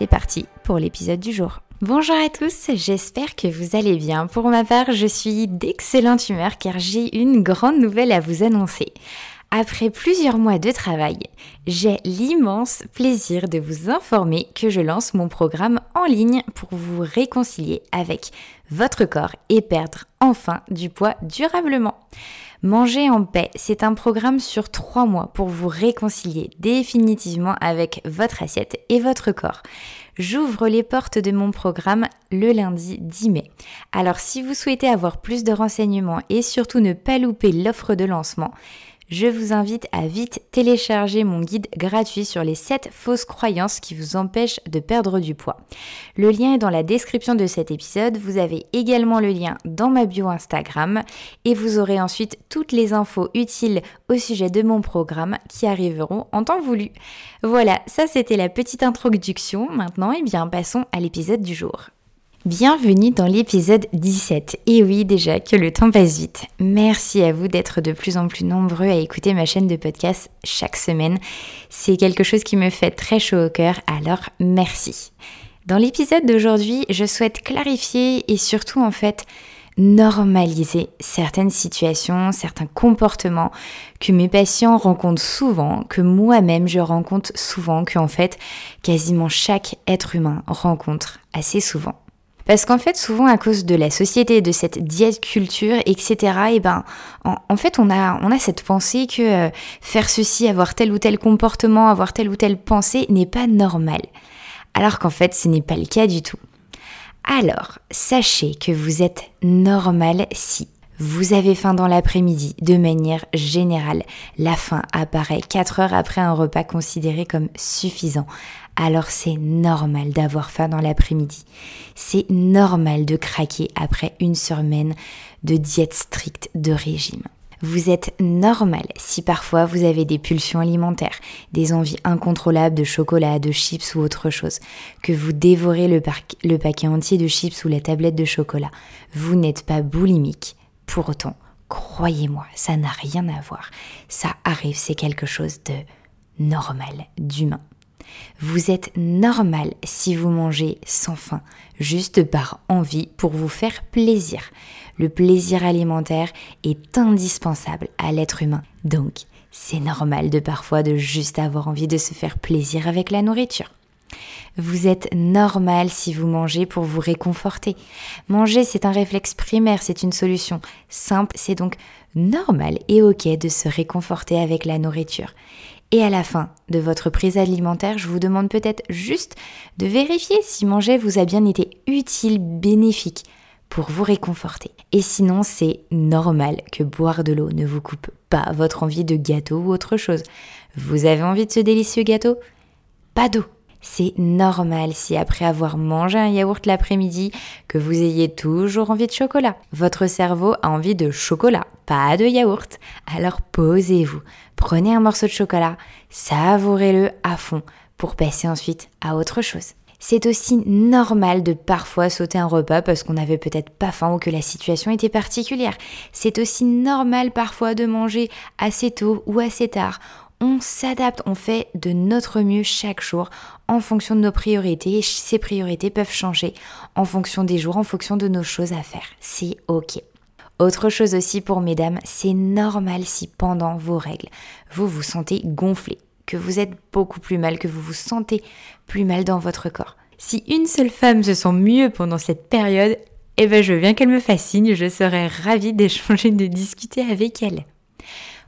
C'est parti pour l'épisode du jour. Bonjour à tous, j'espère que vous allez bien. Pour ma part, je suis d'excellente humeur car j'ai une grande nouvelle à vous annoncer. Après plusieurs mois de travail, j'ai l'immense plaisir de vous informer que je lance mon programme en ligne pour vous réconcilier avec votre corps et perdre enfin du poids durablement. Manger en paix, c'est un programme sur trois mois pour vous réconcilier définitivement avec votre assiette et votre corps. J'ouvre les portes de mon programme le lundi 10 mai. Alors si vous souhaitez avoir plus de renseignements et surtout ne pas louper l'offre de lancement, je vous invite à vite télécharger mon guide gratuit sur les 7 fausses croyances qui vous empêchent de perdre du poids. Le lien est dans la description de cet épisode. Vous avez également le lien dans ma bio Instagram et vous aurez ensuite toutes les infos utiles au sujet de mon programme qui arriveront en temps voulu. Voilà, ça c'était la petite introduction. Maintenant, eh bien, passons à l'épisode du jour. Bienvenue dans l'épisode 17. Et oui, déjà que le temps passe vite. Merci à vous d'être de plus en plus nombreux à écouter ma chaîne de podcast chaque semaine. C'est quelque chose qui me fait très chaud au cœur, alors merci. Dans l'épisode d'aujourd'hui, je souhaite clarifier et surtout en fait normaliser certaines situations, certains comportements que mes patients rencontrent souvent, que moi-même je rencontre souvent, que en fait quasiment chaque être humain rencontre assez souvent. Parce qu'en fait, souvent à cause de la société, de cette diète culture, etc., et ben, en, fait, on a, on a cette pensée que euh, faire ceci, avoir tel ou tel comportement, avoir telle ou telle pensée n'est pas normal. Alors qu'en fait, ce n'est pas le cas du tout. Alors, sachez que vous êtes normal si vous avez faim dans l'après-midi, de manière générale, la faim apparaît 4 heures après un repas considéré comme suffisant alors c'est normal d'avoir faim dans l'après-midi. C'est normal de craquer après une semaine de diète stricte, de régime. Vous êtes normal si parfois vous avez des pulsions alimentaires, des envies incontrôlables de chocolat, de chips ou autre chose, que vous dévorez le, le paquet entier de chips ou la tablette de chocolat. Vous n'êtes pas boulimique. Pour autant, croyez-moi, ça n'a rien à voir. Ça arrive, c'est quelque chose de normal, d'humain. Vous êtes normal si vous mangez sans faim, juste par envie pour vous faire plaisir. Le plaisir alimentaire est indispensable à l'être humain. Donc, c'est normal de parfois de juste avoir envie de se faire plaisir avec la nourriture. Vous êtes normal si vous mangez pour vous réconforter. Manger, c'est un réflexe primaire, c'est une solution simple, c'est donc normal et ok de se réconforter avec la nourriture. Et à la fin de votre prise alimentaire, je vous demande peut-être juste de vérifier si manger vous a bien été utile, bénéfique pour vous réconforter. Et sinon, c'est normal que boire de l'eau ne vous coupe pas votre envie de gâteau ou autre chose. Vous avez envie de ce délicieux gâteau? Pas d'eau. C'est normal si après avoir mangé un yaourt l'après-midi, que vous ayez toujours envie de chocolat. Votre cerveau a envie de chocolat, pas de yaourt. Alors posez-vous, prenez un morceau de chocolat, savourez-le à fond pour passer ensuite à autre chose. C'est aussi normal de parfois sauter un repas parce qu'on n'avait peut-être pas faim ou que la situation était particulière. C'est aussi normal parfois de manger assez tôt ou assez tard on s'adapte, on fait de notre mieux chaque jour en fonction de nos priorités. Et ces priorités peuvent changer en fonction des jours, en fonction de nos choses à faire. C'est ok. Autre chose aussi pour mesdames, c'est normal si pendant vos règles, vous vous sentez gonflé, que vous êtes beaucoup plus mal, que vous vous sentez plus mal dans votre corps. Si une seule femme se sent mieux pendant cette période, eh ben je veux bien qu'elle me fascine, je serais ravie d'échanger, de discuter avec elle.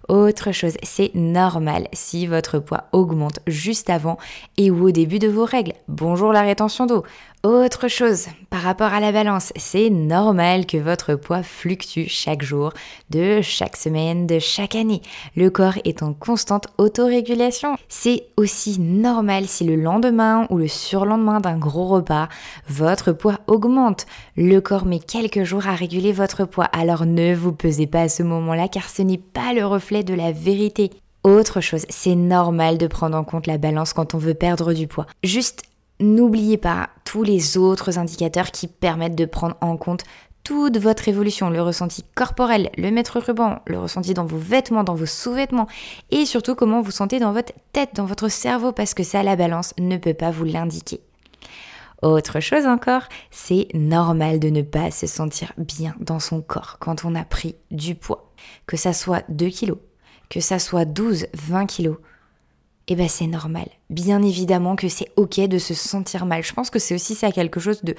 Autre chose, c'est normal si votre poids augmente juste avant et ou au début de vos règles. Bonjour la rétention d'eau. Autre chose, par rapport à la balance, c'est normal que votre poids fluctue chaque jour, de chaque semaine, de chaque année. Le corps est en constante autorégulation. C'est aussi normal si le lendemain ou le surlendemain d'un gros repas, votre poids augmente. Le corps met quelques jours à réguler votre poids, alors ne vous pesez pas à ce moment-là car ce n'est pas le reflet de la vérité. Autre chose, c'est normal de prendre en compte la balance quand on veut perdre du poids. Juste n'oubliez pas tous les autres indicateurs qui permettent de prendre en compte toute votre évolution, le ressenti corporel, le maître ruban, le ressenti dans vos vêtements, dans vos sous-vêtements, et surtout comment vous sentez dans votre tête, dans votre cerveau, parce que ça, la balance ne peut pas vous l'indiquer. Autre chose encore, c'est normal de ne pas se sentir bien dans son corps quand on a pris du poids. Que ça soit 2 kilos, que ça soit 12, 20 kilos. Eh ben c'est normal. Bien évidemment que c'est ok de se sentir mal. Je pense que c'est aussi ça quelque chose de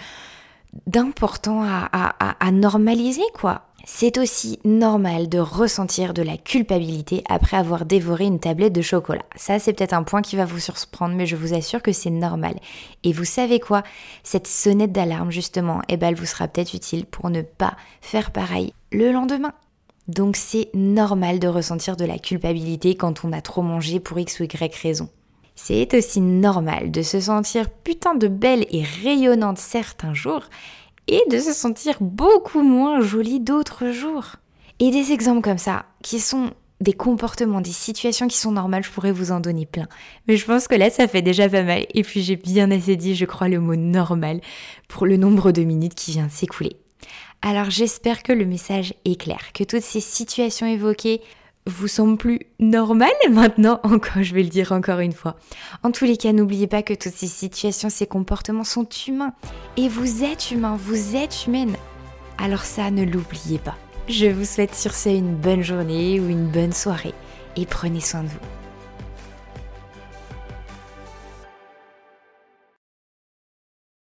d'important à, à, normaliser quoi. C'est aussi normal de ressentir de la culpabilité après avoir dévoré une tablette de chocolat. Ça, c'est peut-être un point qui va vous surprendre, mais je vous assure que c'est normal. Et vous savez quoi? Cette sonnette d'alarme, justement, eh ben, elle vous sera peut-être utile pour ne pas faire pareil le lendemain. Donc c'est normal de ressentir de la culpabilité quand on a trop mangé pour X ou Y raison. C'est aussi normal de se sentir putain de belle et rayonnante certains jours, et de se sentir beaucoup moins jolie d'autres jours. Et des exemples comme ça, qui sont des comportements, des situations qui sont normales, je pourrais vous en donner plein. Mais je pense que là, ça fait déjà pas mal. Et puis j'ai bien assez dit, je crois, le mot normal pour le nombre de minutes qui vient de s'écouler. Alors j'espère que le message est clair, que toutes ces situations évoquées vous semblent plus normales maintenant, encore, je vais le dire encore une fois. En tous les cas, n'oubliez pas que toutes ces situations, ces comportements sont humains. Et vous êtes humain, vous êtes humaine. Alors ça, ne l'oubliez pas. Je vous souhaite sur ce une bonne journée ou une bonne soirée et prenez soin de vous.